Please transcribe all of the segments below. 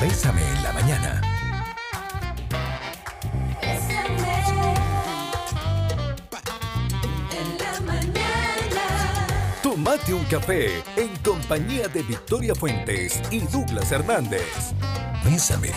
Bésame en la mañana. Tomate un café en compañía de Victoria Fuentes y Douglas Hernández. Bésame.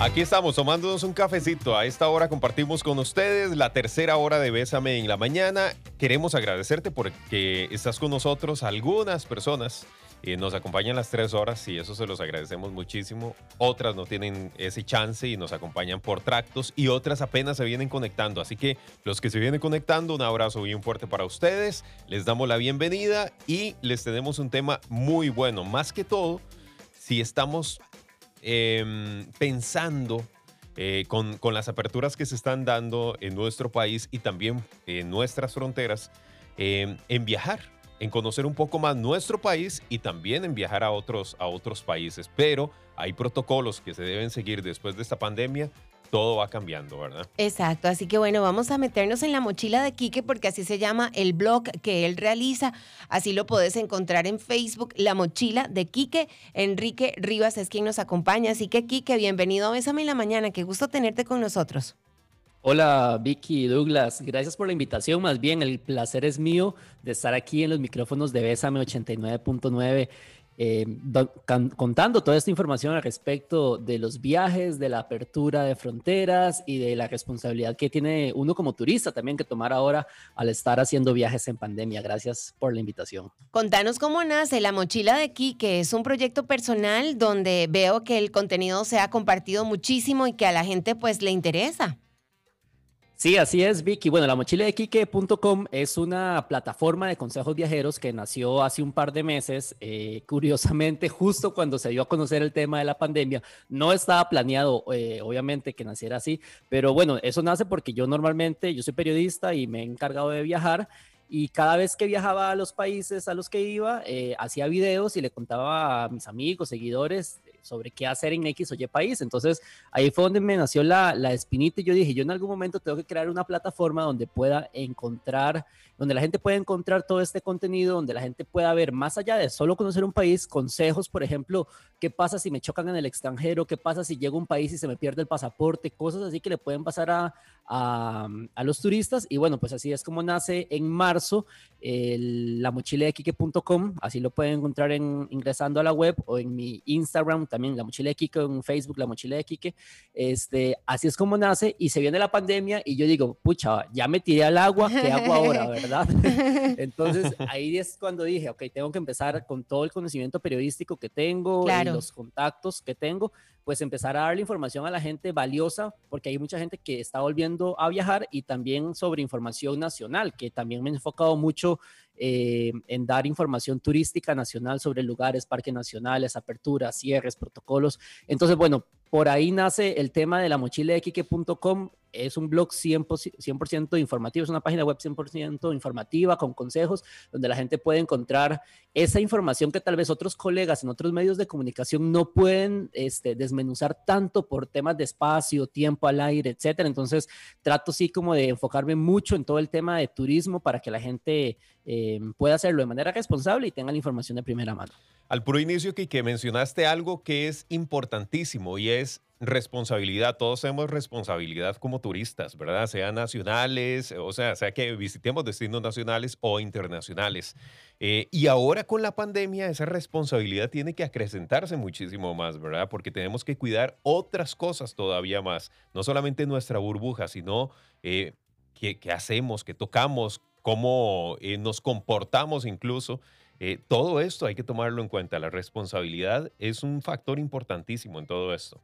Aquí estamos tomándonos un cafecito. A esta hora compartimos con ustedes la tercera hora de Bésame en la mañana. Queremos agradecerte porque estás con nosotros. Algunas personas eh, nos acompañan las tres horas y eso se los agradecemos muchísimo. Otras no tienen ese chance y nos acompañan por tractos y otras apenas se vienen conectando. Así que los que se vienen conectando, un abrazo bien fuerte para ustedes. Les damos la bienvenida y les tenemos un tema muy bueno. Más que todo, si estamos em, pensando eh, con, con las aperturas que se están dando en nuestro país y también en nuestras fronteras, em, en viajar, en conocer un poco más nuestro país y también en viajar a otros, a otros países. Pero hay protocolos que se deben seguir después de esta pandemia. Todo va cambiando, ¿verdad? Exacto, así que bueno, vamos a meternos en la mochila de Quique porque así se llama el blog que él realiza. Así lo puedes encontrar en Facebook, La Mochila de Quique. Enrique Rivas es quien nos acompaña. Así que Quique, bienvenido a Bésame en la Mañana. Qué gusto tenerte con nosotros. Hola Vicky Douglas, gracias por la invitación. Más bien, el placer es mío de estar aquí en los micrófonos de Bésame 89.9, eh, contando toda esta información al respecto de los viajes, de la apertura de fronteras y de la responsabilidad que tiene uno como turista también que tomar ahora al estar haciendo viajes en pandemia. Gracias por la invitación. Contanos cómo nace La Mochila de Quique. Es un proyecto personal donde veo que el contenido se ha compartido muchísimo y que a la gente pues le interesa. Sí, así es, Vicky. Bueno, la mochila de Quique.com es una plataforma de consejos viajeros que nació hace un par de meses. eh, curiosamente, justo cuando se dio a conocer el tema de la pandemia, no estaba planeado, eh, obviamente, que naciera así, pero bueno, eso nace porque yo normalmente, yo soy periodista y me he encargado de viajar. Y cada vez que viajaba a los países a los que iba, eh, hacía videos y le contaba a mis amigos, seguidores, sobre qué hacer en X o Y país. Entonces, ahí fue donde me nació la, la espinita y yo dije, yo en algún momento tengo que crear una plataforma donde pueda encontrar, donde la gente pueda encontrar todo este contenido, donde la gente pueda ver más allá de solo conocer un país, consejos, por ejemplo, qué pasa si me chocan en el extranjero, qué pasa si llego a un país y se me pierde el pasaporte, cosas así que le pueden pasar a, a, a los turistas. Y bueno, pues así es como nace en marzo el- la mochila de Quique.com, así lo pueden encontrar en, ingresando a la web o en mi Instagram, también la mochila de Quique, en Facebook, la mochila de Quique. Este, así es como nace y se viene la pandemia y yo digo, pucha, ya me tiré al agua, ¿qué hago ahora, verdad? Entonces ahí es cuando dije, ok, tengo que empezar con todo el conocimiento periodístico que tengo Claro. y los contactos que tengo, pues empezar a darle información a la gente valiosa, porque hay mucha gente que está volviendo a viajar y también sobre información nacional, que también me he enfocado mucho eh, en dar información turística nacional sobre lugares, parques nacionales, aperturas, cierres, protocolos. Entonces, bueno, por ahí nace el tema de la mochila de. Es un blog 100%, 100% informativo, es una página web 100% informativa con consejos donde la gente puede encontrar esa información que tal vez otros colegas en otros medios de comunicación no pueden este, desmenuzar tanto por temas de espacio, tiempo al aire, etcétera. Entonces, trato sí como de enfocarme mucho en todo el tema de turismo para que la gente eh, pueda hacerlo de manera responsable y tenga la información de primera mano. Al puro inicio, que mencionaste algo que es importantísimo y es responsabilidad. Todos tenemos responsabilidad como turistas, ¿verdad? Sean nacionales, o sea, sea que visitemos destinos nacionales o internacionales. Eh, y ahora con la pandemia, esa responsabilidad tiene que acrecentarse muchísimo más, ¿verdad? Porque tenemos que cuidar otras cosas todavía más. No solamente nuestra burbuja, sino eh, qué, hacemos, qué tocamos, cómo eh, nos comportamos incluso. Eh, todo esto hay que tomarlo en cuenta. La responsabilidad es un factor importantísimo en todo esto.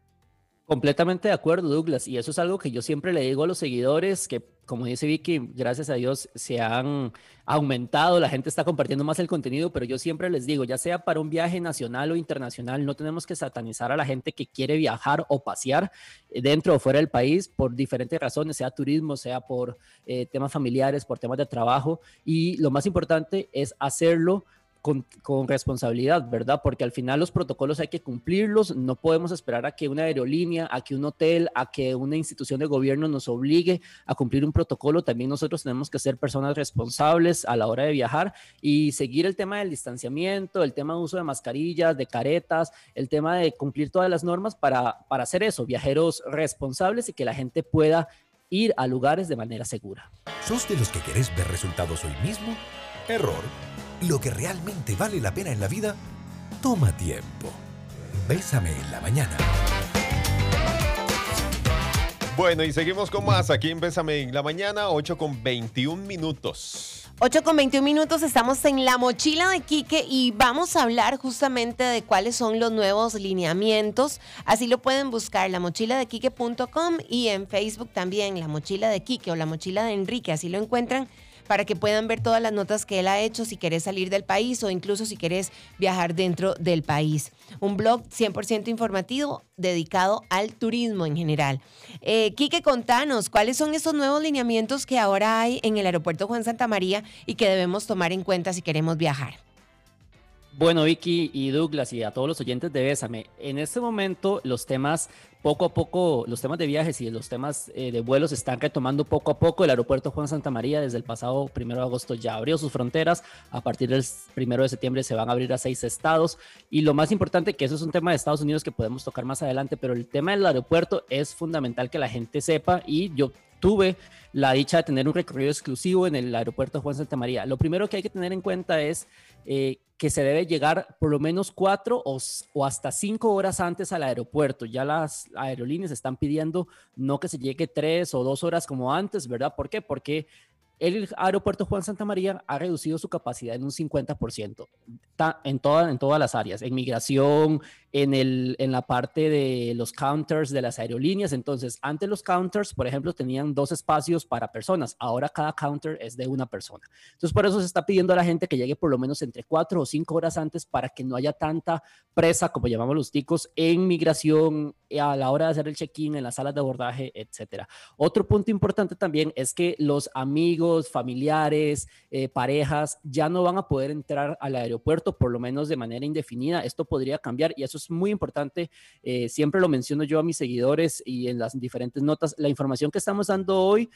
Completamente de acuerdo, Douglas. Y eso es algo que yo siempre le digo a los seguidores, que como dice Vicky, gracias a Dios se han aumentado, la gente está compartiendo más el contenido, pero yo siempre les digo, ya sea para un viaje nacional o internacional, no tenemos que satanizar a la gente que quiere viajar o pasear eh, dentro o fuera del país por diferentes razones, sea turismo, sea por eh, temas familiares, por temas de trabajo. Y lo más importante es hacerlo con, con, responsabilidad, ¿verdad? Porque al final los protocolos hay que cumplirlos, no podemos esperar a que una aerolínea, a que un hotel, a que una institución de gobierno nos obligue a cumplir un protocolo, también nosotros tenemos que ser personas responsables a la hora de viajar y seguir el tema del distanciamiento, el tema de uso de mascarillas, de caretas, el tema de cumplir todas las normas para, para hacer eso, viajeros responsables y que la gente pueda ir a lugares de manera segura. ¿Sos de los que querés ver resultados hoy mismo? Error. Lo que realmente vale la pena en la vida toma tiempo. Bésame en la mañana. Bueno, y seguimos con más aquí en Bésame en la mañana, 8 con 21 minutos. 8 con 21 minutos, estamos en la mochila de Quique y vamos a hablar justamente de cuáles son los nuevos lineamientos. Así lo pueden buscar, la mochila de Quique.com y en Facebook también, la mochila de Quique o la mochila de Enrique, así lo encuentran para que puedan ver todas las notas que él ha hecho si querés salir del país o incluso si querés viajar dentro del país. Un blog 100% informativo dedicado al turismo en general. Eh, Quique, contanos, ¿cuáles son esos nuevos lineamientos que ahora hay en el aeropuerto Juan Santa María y que debemos tomar en cuenta si queremos viajar? Bueno, Vicky y Douglas y a todos los oyentes de Bésame, en este momento los temas poco a poco, los temas de viajes y los temas eh, de vuelos están retomando poco a poco. El aeropuerto Juan Santa María desde el pasado primero de agosto ya abrió sus fronteras. A partir del primero de septiembre se van a abrir a seis estados. Y lo más importante, que eso es un tema de Estados Unidos que podemos tocar más adelante, pero el tema del aeropuerto es fundamental que la gente sepa y yo tuve la dicha de tener un recorrido exclusivo en el aeropuerto Juan Santa María. Lo primero que hay que tener en cuenta es eh, que se debe llegar por lo menos cuatro o, o, hasta cinco horas antes al aeropuerto. Ya las aerolíneas están pidiendo no que se llegue tres o dos horas como antes, ¿verdad? ¿Por qué? Porque el aeropuerto Juan Santa María ha reducido su capacidad en un 50% en, toda, en todas las áreas, en migración, en, el, en la parte de los counters de las aerolíneas. Entonces, antes los counters, por ejemplo, tenían dos espacios para personas. Ahora cada counter es de una persona. Entonces, por eso se está pidiendo a la gente que llegue por lo menos entre cuatro o cinco horas antes para que no haya tanta presa, como llamamos los ticos, en migración, a la hora de hacer el check-in, en las salas de abordaje, etcétera. Otro punto importante también es que los amigos, familiares, eh, parejas ya no van a poder entrar al aeropuerto, por lo menos de manera indefinida. Esto podría cambiar y eso es muy importante. Eh, siempre lo menciono yo a mis seguidores y en las diferentes notas. La información que estamos dando hoy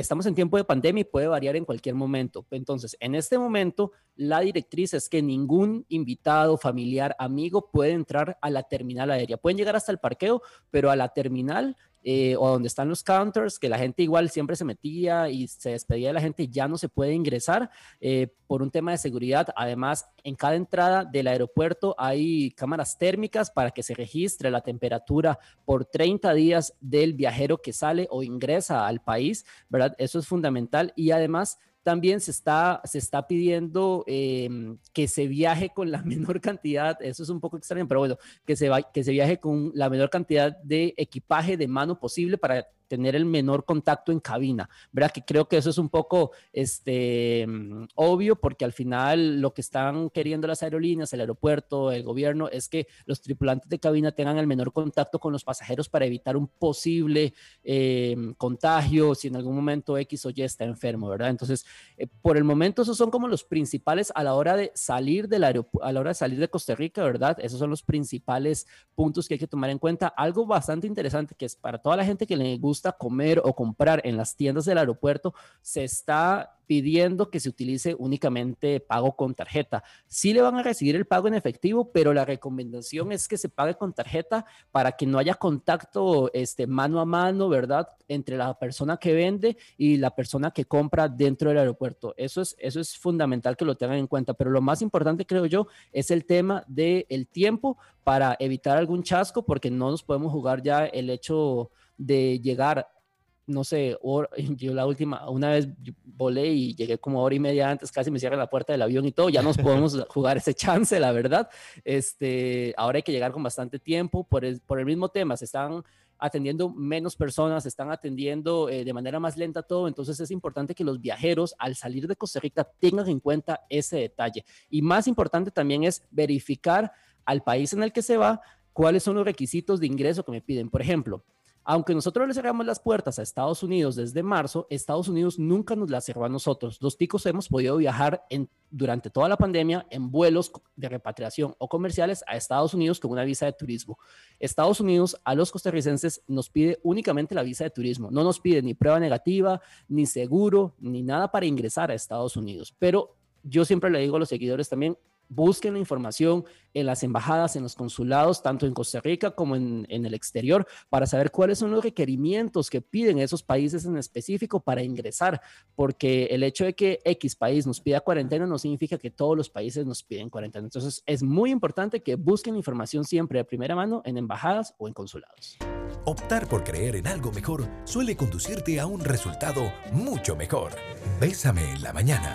estamos en tiempo de pandemia y puede variar en cualquier momento. Entonces, en este momento, la directriz es que ningún invitado, familiar, amigo puede entrar a la terminal aérea. Pueden llegar hasta el parqueo, pero a la terminal eh, o donde están los counters, que la gente igual siempre se metía y se despedía de la gente, ya no se puede ingresar eh, por un tema de seguridad. Además, en cada entrada del aeropuerto hay cámaras térmicas para que se registre la temperatura por 30 días del viajero que sale o ingresa al país, ¿verdad? Eso es fundamental y además también se está, se está pidiendo em, que se viaje con la menor cantidad, eso es un poco extraño, pero bueno, que se, va, que se viaje con la menor cantidad de equipaje de mano posible para tener el menor contacto en cabina, ¿verdad? Que creo que eso es un poco este, obvio porque al final lo que están queriendo las aerolíneas, el aeropuerto, el gobierno, es que los tripulantes de cabina tengan el menor contacto con los pasajeros para evitar un posible em, contagio si en algún momento X o Y está enfermo, ¿verdad? Entonces, eh, por el momento esos son como los principales a la hora de salir del aeropuerto, a la hora de salir de Costa Rica, ¿verdad? Esos son los principales puntos que hay que tomar en cuenta. Algo bastante interesante que es para toda la gente que le gusta comer o comprar en las tiendas del aeropuerto, se está pidiendo que se utilice únicamente pago con tarjeta. Sí le van a recibir el pago en efectivo, pero la recomendación es que se pague con tarjeta para que no haya contacto este, mano a mano, ¿verdad? Entre la persona que vende y la persona que compra dentro del aeropuerto. Eso es, eso es fundamental que lo tengan en cuenta, pero lo más importante, creo yo, es el tema del el tiempo para evitar algún chasco, porque no nos podemos jugar ya el hecho de llegar, no sé, yo la última, una vez volé y llegué como hora y media antes, casi me cierran la puerta del avión y todo, ya nos podemos jugar ese chance, la verdad. Este, ahora hay que llegar con bastante tiempo por el, por el mismo tema, se están atendiendo menos personas, se están atendiendo eh, de manera más lenta todo, entonces es importante que los viajeros al salir de Costa Rica tengan en cuenta ese detalle. Y más importante también es verificar al país en el que se va cuáles son los requisitos de ingreso que me piden. Por ejemplo, Aunque nosotros le cerramos las puertas a Estados Unidos desde marzo, Estados Unidos nunca nos las cerró a nosotros. Los ticos hemos podido viajar durante toda la pandemia en vuelos de repatriación o comerciales a Estados Unidos con una visa de turismo. Estados Unidos a los costarricenses nos pide únicamente la visa de turismo. No nos pide ni prueba negativa, ni seguro, ni nada para ingresar a Estados Unidos. Pero yo siempre le digo a los seguidores también, busquen la información en las embajadas, en los consulados, tanto en Costa Rica como en, el exterior, para saber cuáles son los requerimientos que piden esos países en específico para ingresar, porque el hecho de que X país nos pida cuarentena no significa que todos los países nos piden cuarentena. Entonces, es muy importante que busquen información siempre de primera mano en embajadas o en consulados. Optar por creer en algo mejor suele conducirte a un resultado mucho mejor. Bésame en la mañana.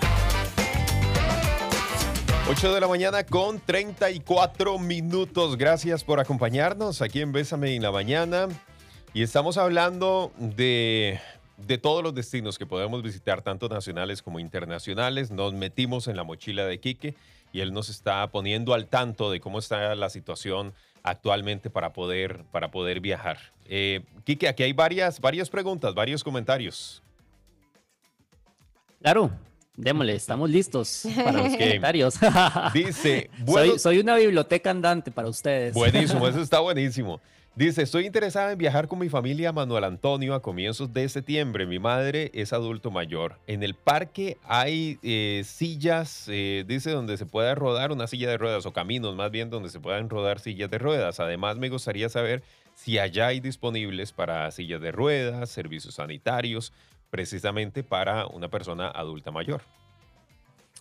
8 de la mañana con 34 minutos. Gracias por acompañarnos aquí en Bésame en la mañana. Y estamos hablando de, de todos los destinos que podemos visitar, tanto nacionales como internacionales. Nos metimos en la mochila de Quique y él nos está poniendo al tanto de cómo está la situación actualmente para poder, para poder viajar. Eh, Quique, aquí hay varias, varias preguntas, varios comentarios. Claro, Démosle, estamos listos para los comentarios. Dice, soy, soy, una biblioteca andante para ustedes. Buenísimo, eso está buenísimo. Dice, estoy interesada en viajar con mi familia Manuel Antonio a comienzos de septiembre. Mi madre es adulto mayor. En el parque hay eh, sillas, eh, dice, donde se pueda rodar una silla de ruedas o caminos más bien donde se puedan rodar sillas de ruedas. Además, me gustaría saber si allá hay disponibles para sillas de ruedas, servicios sanitarios, precisamente para una persona adulta mayor.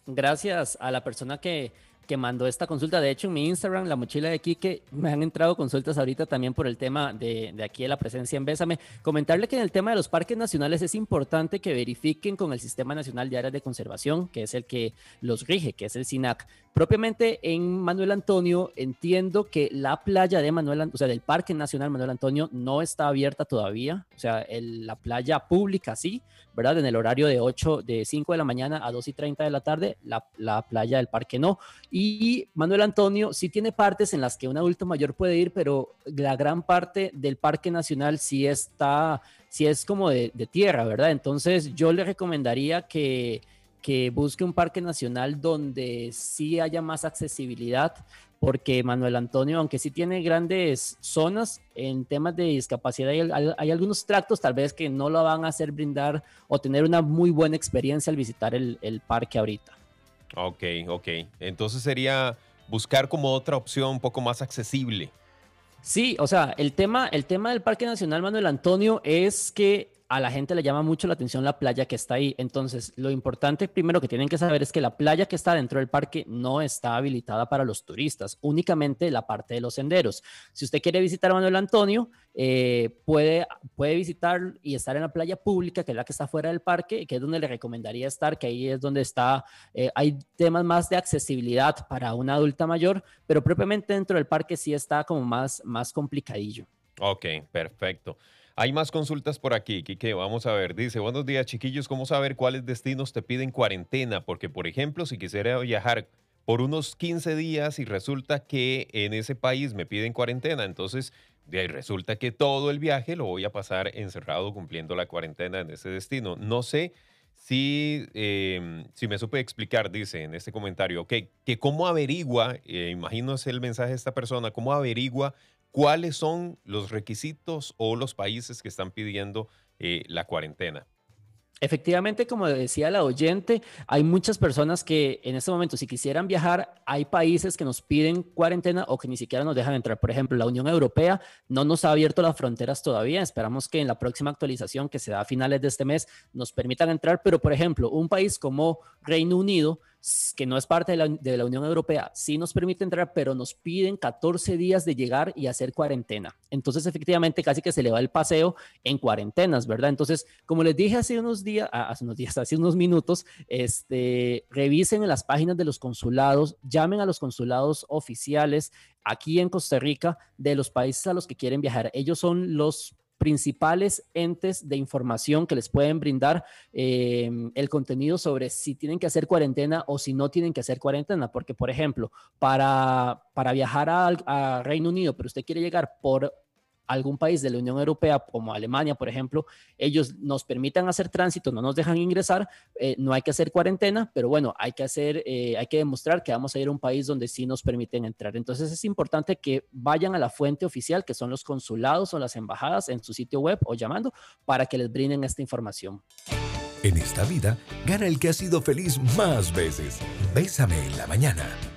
Gracias a la persona que, que mandó esta consulta. De hecho, en mi Instagram, la mochila de Quique, me han entrado consultas ahorita también por el tema de, de, aquí de la presencia en Bésame. Comentarle que en el tema de los parques nacionales es importante que verifiquen con el Sistema Nacional de Áreas de Conservación, que es el que los rige, que es el SINAC. Propiamente en Manuel Antonio, entiendo que la playa de Manuel, o sea, del Parque Nacional Manuel Antonio no está abierta todavía. O sea, la playa pública sí, ¿verdad? En el horario de 8, de 5 de la mañana a 2 y 30 de la tarde, la, la playa del parque no. Y Manuel Antonio sí tiene partes en las que un adulto mayor puede ir, pero la gran parte del Parque Nacional sí está, sí es como de, de tierra, ¿verdad? Entonces yo le recomendaría que que busque un parque nacional donde sí haya más accesibilidad, porque Manuel Antonio, aunque sí tiene grandes zonas en temas de discapacidad, hay, algunos tractos tal vez que no lo van a hacer brindar o tener una muy buena experiencia al visitar el, el parque ahorita. Ok, ok. Entonces sería buscar como otra opción un poco más accesible. Sí, o sea, el tema, el tema del Parque Nacional Manuel Antonio es que a la gente le llama mucho la atención la playa que está ahí. Entonces, lo importante primero que tienen que saber es que la playa que está dentro del parque no está habilitada para los turistas, únicamente la parte de los senderos. Si usted quiere visitar a Manuel Antonio, eh, puede, puede visitar y estar en la playa pública, que es la que está fuera del parque, que es donde le recomendaría estar, que ahí es donde está, eh, hay temas más de accesibilidad para una adulta mayor, pero propiamente dentro del parque sí está como más, más complicadillo. Ok, perfecto. Hay más consultas por aquí, Kike. Vamos a ver. Dice, buenos días, chiquillos. ¿Cómo saber cuáles destinos te piden cuarentena? Porque, por ejemplo, si quisiera viajar por unos 15 días y resulta que en ese país me piden cuarentena, entonces de ahí resulta que todo el viaje lo voy a pasar encerrado cumpliendo la cuarentena en ese destino. No sé si, em, si me supe explicar, dice en este comentario, que cómo averigua, eh, imagino es el mensaje de esta persona, cómo averigua ¿cuáles son los requisitos o los países que están pidiendo eh, la cuarentena? Efectivamente, como decía la oyente, hay muchas personas que en este momento, si quisieran viajar, hay países que nos piden cuarentena o que ni siquiera nos dejan entrar. Por ejemplo, la Unión Europea no nos ha abierto las fronteras todavía. Esperamos que en la próxima actualización, que se da a finales de este mes, nos permitan entrar. Pero, por ejemplo, un país como Reino Unido que no es parte de la, Unión Europea, sí nos permite entrar, pero nos piden 14 días de llegar y hacer cuarentena. Entonces, efectivamente, casi que se le va el paseo en cuarentenas, ¿verdad? Entonces, como les dije hace unos días, ah, hace unos días, hace unos minutos, este, revisen en las páginas de los consulados, llamen a los consulados oficiales aquí en Costa Rica de los países a los que quieren viajar. Ellos son los principales entes de información que les pueden brindar em, el contenido sobre si tienen que hacer cuarentena o si no tienen que hacer cuarentena. Porque, por ejemplo, para, para viajar a, Reino Unido, pero usted quiere llegar por algún país de la Unión Europea, como Alemania, por ejemplo, ellos nos permitan hacer tránsito, no nos dejan ingresar, eh, no hay que hacer cuarentena, pero bueno, hay que hacer, eh, hay que demostrar que vamos a ir a un país donde sí nos permiten entrar. Entonces es importante que vayan a la fuente oficial, que son los consulados o las embajadas en su sitio web o llamando, para que les brinden esta información. En esta vida, gana el que ha sido feliz más veces. Bésame en la mañana.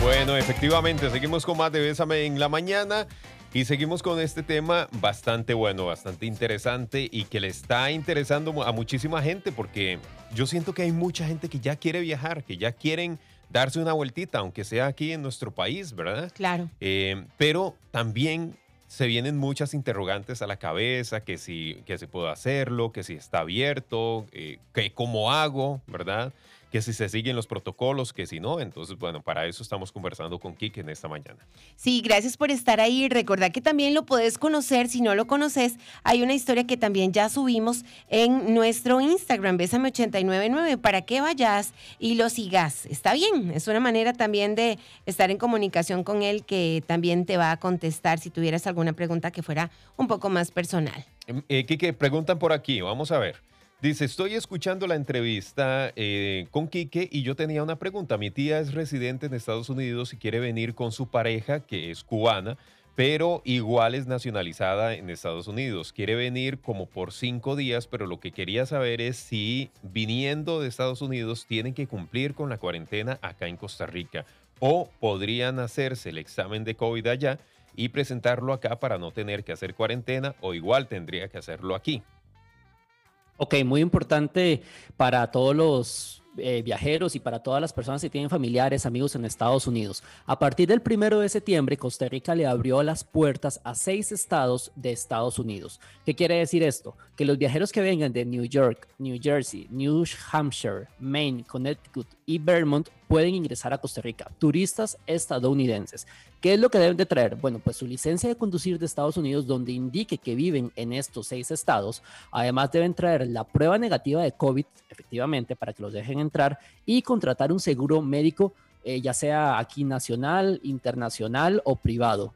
Bueno, efectivamente, seguimos con más de Bésame en la mañana y seguimos con este tema bastante bueno, bastante interesante y que le está interesando a muchísima gente porque yo siento que hay mucha gente que ya quiere viajar, que ya quieren darse una vueltita, aunque sea aquí en nuestro país, ¿verdad? Claro. Eh, pero también se vienen muchas interrogantes a la cabeza, que si, que si puedo hacerlo, que si está abierto, eh, que cómo hago, ¿verdad? Que si se siguen los protocolos, que si no. Entonces, bueno, para eso estamos conversando con Kike en esta mañana. Sí, gracias por estar ahí. Recordad que también lo puedes conocer. Si no lo conoces, hay una historia que también ya subimos en nuestro Instagram, Bésame899, para que vayas y lo sigas. Está bien, es una manera también de estar en comunicación con él que también te va a contestar si tuvieras alguna pregunta que fuera un poco más personal. Eh, Kike, preguntan por aquí, vamos a ver. Dice, estoy escuchando la entrevista eh, con Quique y yo tenía una pregunta. Mi tía es residente en Estados Unidos y quiere venir con su pareja, que es cubana, pero igual es nacionalizada en Estados Unidos. Quiere venir como por cinco días, pero lo que quería saber es si viniendo de Estados Unidos tienen que cumplir con la cuarentena acá en Costa Rica o podrían hacerse el examen de COVID allá y presentarlo acá para no tener que hacer cuarentena o igual tendría que hacerlo aquí. Ok, muy importante para todos los eh, viajeros y para todas las personas que tienen familiares, amigos en Estados Unidos. A partir del primero de septiembre, Costa Rica le abrió las puertas a seis estados de Estados Unidos. ¿Qué quiere decir esto? Que los viajeros que vengan de New York, New Jersey, New Hampshire, Maine, Connecticut y Vermont pueden ingresar a Costa Rica, turistas estadounidenses. ¿Qué es lo que deben de traer? Bueno, pues su licencia de conducir de Estados Unidos donde indique que viven en estos seis estados. Además deben traer la prueba negativa de COVID, efectivamente, para que los dejen entrar y contratar un seguro médico, eh, ya sea aquí nacional, internacional o privado.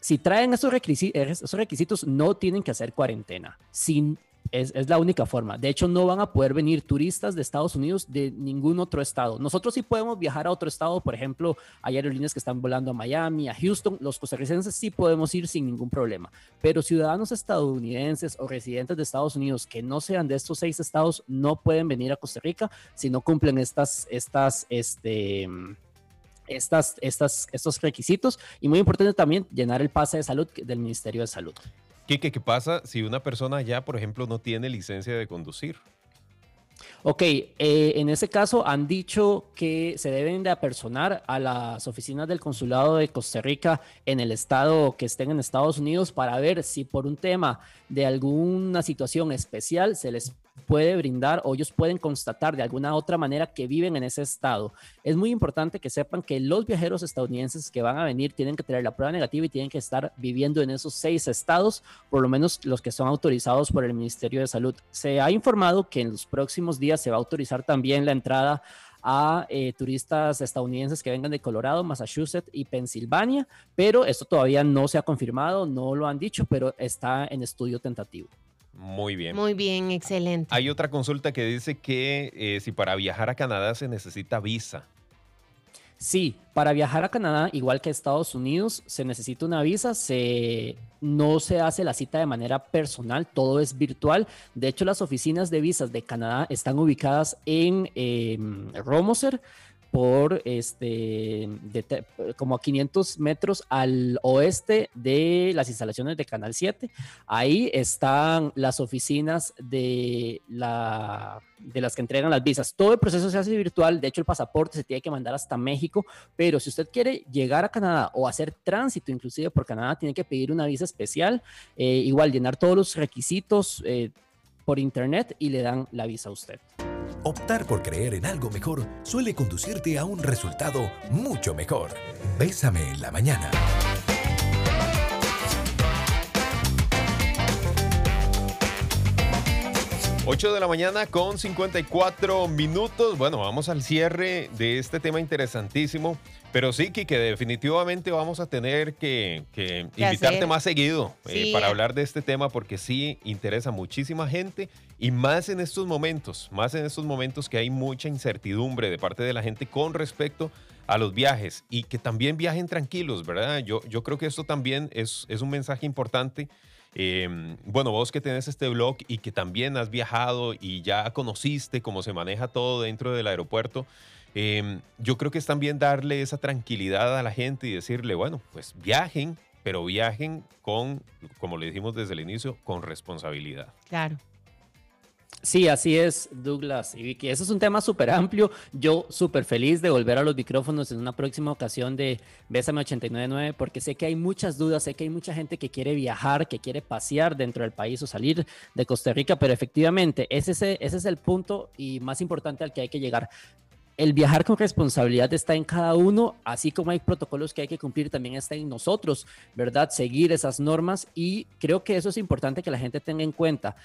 Si traen esos requisitos, esos requisitos no tienen que hacer cuarentena. Sin es, la única forma. De hecho, no van a poder venir turistas de Estados Unidos de ningún otro estado. Nosotros sí podemos viajar a otro estado, por ejemplo, hay aerolíneas que están volando a Miami, a Houston. Los costarricenses sí podemos ir sin ningún problema. Pero ciudadanos estadounidenses o residentes de Estados Unidos que no sean de estos seis estados no pueden venir a Costa Rica si no cumplen estas, estas, este, estas, estas, estos requisitos. Y muy importante también llenar el pase de salud del Ministerio de Salud. ¿Qué, qué, pasa si una persona ya, por ejemplo, no tiene licencia de conducir? Ok, eh, en ese caso han dicho que se deben de apersonar a las oficinas del consulado de Costa Rica en el estado que estén en Estados Unidos para ver si por un tema de alguna situación especial se les puede brindar o ellos pueden constatar de alguna otra manera que viven en ese estado. Es muy importante que sepan que los viajeros estadounidenses que van a venir tienen que tener la prueba negativa y tienen que estar viviendo en esos seis estados, por lo menos los que son autorizados por el Ministerio de Salud. Se ha informado que en los próximos días se va a autorizar también la entrada a eh, turistas estadounidenses que vengan de Colorado, Massachusetts y Pensilvania, pero esto todavía no se ha confirmado, no lo han dicho, pero está en estudio tentativo. Muy bien. Muy bien, excelente. Hay otra consulta que dice que eh, si para viajar a Canadá se necesita visa. Sí, para viajar a Canadá, igual que a Estados Unidos, se necesita una visa, se, no se hace la cita de manera personal, todo es virtual. De hecho, las oficinas de visas de Canadá están ubicadas en eh, Romoser, por este, como a 500 metros al oeste de las instalaciones de Canal 7. Ahí están las oficinas de, la, de las que entregan las visas. Todo el proceso se hace virtual, de hecho el pasaporte se tiene que mandar hasta México, pero si usted quiere llegar a Canadá o hacer tránsito inclusive por Canadá, tiene que pedir una visa especial, eh, igual llenar todos los requisitos eh, por internet y le dan la visa a usted. Optar por creer en algo mejor suele conducirte a un resultado mucho mejor. Bésame en la mañana. 8 de la mañana con 54 minutos. Bueno, vamos al cierre de este tema interesantísimo. Pero sí, que definitivamente vamos a tener que, que invitarte hacer. más seguido eh, para hablar de este tema porque sí interesa a muchísima gente y más en estos momentos, más en estos momentos que hay mucha incertidumbre de parte de la gente con respecto a los viajes y que también viajen tranquilos, ¿verdad? Yo, yo creo que esto también es, es un mensaje importante. Eh, bueno, vos que tenés este blog y que también has viajado y ya conociste cómo se maneja todo dentro del aeropuerto, eh, yo creo que es también darle esa tranquilidad a la gente y decirle, bueno, pues viajen, pero viajen con, como le dijimos desde el inicio, con responsabilidad. Claro. Sí, así es, Douglas y Vicky. Eso es un tema súper amplio. Yo súper feliz de volver a los micrófonos en una próxima ocasión de Bésame 899 porque sé que hay muchas dudas, sé que hay mucha gente que quiere viajar, que quiere pasear dentro del país o salir de Costa Rica, pero efectivamente ese, es- ese es el punto y más importante al que hay que llegar. El viajar con responsabilidad está en cada uno, así como hay protocolos que hay que cumplir, también está en nosotros, ¿verdad? Seguir esas normas y creo que eso es importante que la gente tenga en cuenta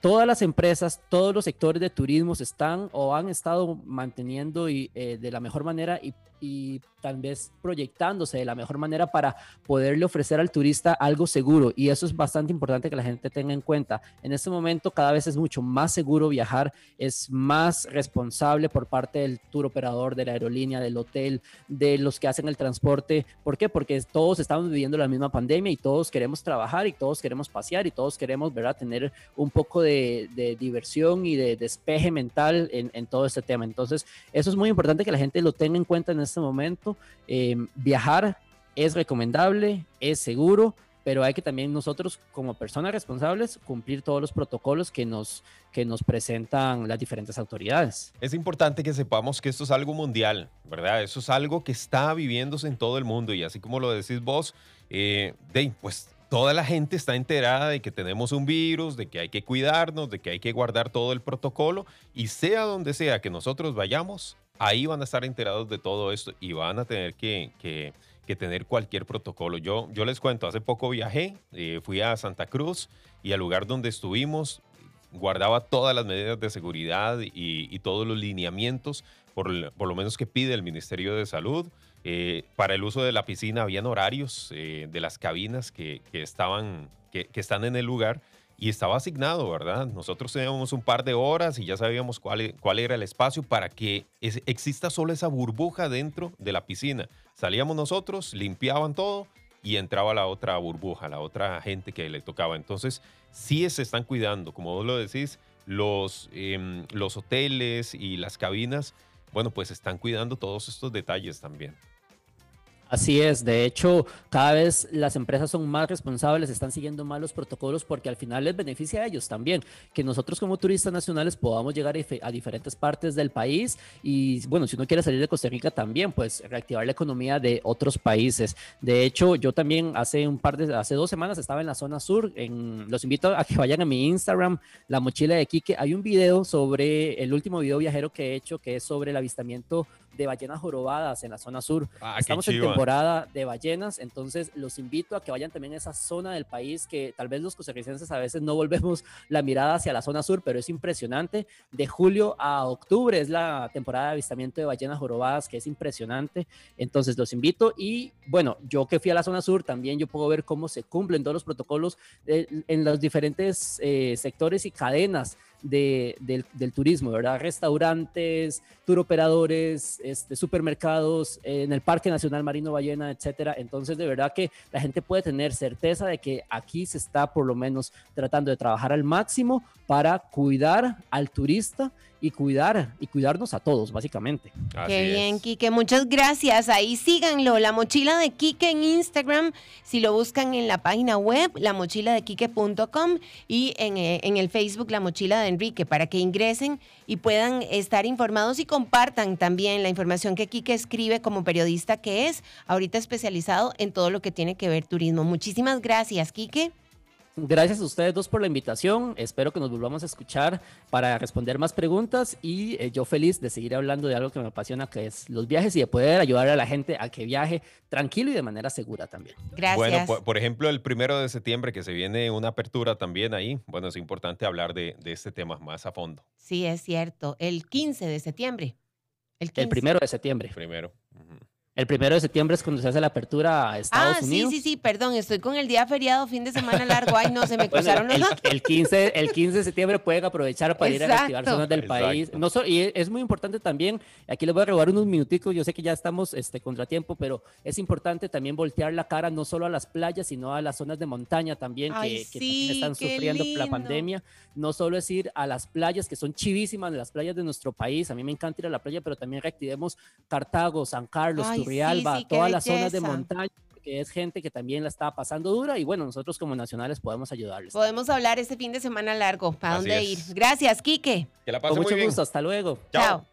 todas las empresas, todos los sectores de turismo se están o han estado manteniendo y, eh, de la mejor manera y, y tal vez proyectándose de la mejor manera para poderle ofrecer al turista algo seguro. Y eso es bastante importante que la gente tenga en cuenta. En este momento cada vez es mucho más seguro viajar, es más responsable por parte del tour operador, de la aerolínea, del hotel, de los que hacen el transporte. ¿Por qué? Porque todos estamos viviendo la misma pandemia y todos queremos trabajar y todos queremos pasear y todos queremos, ¿verdad?, tener un poco de, diversión y de despeje mental en, en todo este tema. Entonces, eso es muy importante que la gente lo tenga en cuenta en este momento. Eh, viajar es recomendable, es seguro, pero hay que también nosotros como personas responsables cumplir todos los protocolos que nos, que nos presentan las diferentes autoridades. Es importante que sepamos que esto es algo mundial, ¿verdad? Eso es algo que está viviéndose en todo el mundo y así como lo decís vos, eh, pues toda la gente está enterada de que tenemos un virus, de que hay que cuidarnos, de que hay que guardar todo el protocolo y sea donde sea que nosotros vayamos, ahí van a estar enterados de todo esto y van a tener que, que- que tener cualquier protocolo. Yo, yo les cuento, hace poco viajé, eh, fui a Santa Cruz y al lugar donde estuvimos guardaba todas las medidas de seguridad y, y todos los lineamientos, por, por lo menos que pide el Ministerio de Salud. Eh, para el uso de la piscina habían horarios eh, de las cabinas que, que estaban, que, que están en el lugar y estaba asignado, ¿verdad? Nosotros teníamos un par de horas y ya sabíamos cuál, cuál era el espacio para que exista solo esa burbuja dentro de la piscina. Salíamos nosotros, limpiaban todo y entraba la otra burbuja, la otra gente que le tocaba. Entonces, sí se están cuidando, como vos lo decís, los, em, los hoteles y las cabinas, bueno, pues están cuidando todos estos detalles también. Así es, de hecho, cada vez las empresas son más responsables, están siguiendo más los protocolos porque al final les beneficia a ellos también, que nosotros como turistas nacionales podamos llegar a, dife- a diferentes partes del país y bueno, si uno quiere salir de Costa Rica también, pues reactivar la economía de otros países. De hecho, yo también hace un par de, hace dos semanas estaba en la zona sur, en, los invito a que vayan a mi Instagram, La Mochila de Quique, hay un video sobre, el último video viajero que he hecho, que es sobre el avistamiento de ballenas jorobadas en la zona sur. Ah, Estamos en temporada de ballenas, entonces los invito a que vayan también a esa zona del país que tal vez los costarricenses a veces no volvemos la mirada hacia la zona sur, pero es impresionante. De julio a octubre es la temporada de avistamiento de ballenas jorobadas, que es impresionante. Entonces los invito y bueno, yo que fui a la zona sur también yo puedo ver cómo se cumplen todos los protocolos en los diferentes eh, sectores y cadenas de- del, del turismo, ¿verdad? Restaurantes, tour operadores, este, supermercados, eh, en el Parque Nacional Marino Ballena, etcétera. Entonces, de verdad que la gente puede tener certeza de que aquí se está por lo menos tratando de trabajar al máximo para cuidar al turista y cuidar y cuidarnos a todos, básicamente. Así Qué bien, es. Quique. Muchas gracias. Ahí síganlo. La mochila de Quique en Instagram. Si lo buscan en la página web, lamochiladequique.com y en, eh, en el Facebook, La Mochila de Enrique, para que ingresen y puedan estar informados y compartan también la información que Quique escribe como periodista que es ahorita especializado en todo lo que tiene que ver turismo. Muchísimas gracias, Quique. Gracias a ustedes dos por la invitación. Espero que nos volvamos a escuchar para responder más preguntas y eh, yo feliz de seguir hablando de algo que me apasiona, que es los viajes y de poder ayudar a la gente a que viaje tranquilo y de manera segura también. Gracias. Bueno, por, por ejemplo, el primero de septiembre que se viene una apertura también ahí. Bueno, es importante hablar de, de este tema más a fondo. Sí, es cierto. El 15 de septiembre. El, 15. El primero de septiembre. Primero. El primero de septiembre es cuando se hace la apertura a Estados Ah, sí, Unidos. sí, sí, perdón, estoy con el día feriado, fin de semana largo. Ay, no, se me Bueno, cruzaron los el, el 15, el 15 de septiembre pueden aprovechar para ir a reactivar Exacto. zonas del Exacto. país. No so- y es muy importante también, aquí les voy a robar unos minuticos, yo sé que ya estamos este, contratiempo, pero es importante también voltear la cara no solo a las playas, sino a las zonas de montaña también que, Ay, que también sí, están qué sufriendo por la lindo. pandemia. No solo es ir a las playas, que son chivísimas, las playas de nuestro país, a mí me encanta ir a la playa, pero también reactivemos Cartago, San Carlos, Ay, sí, Turrialba, sí, qué todas las zonas de montaña que es gente que también la está pasando dura y bueno, nosotros como nacionales podemos ayudarles. Podemos hablar este fin de semana largo. ¿Para Así dónde es. ir? Gracias, Quique. Que la Con pasen mucho muy bien. gusto, hasta luego. Chao. Chao.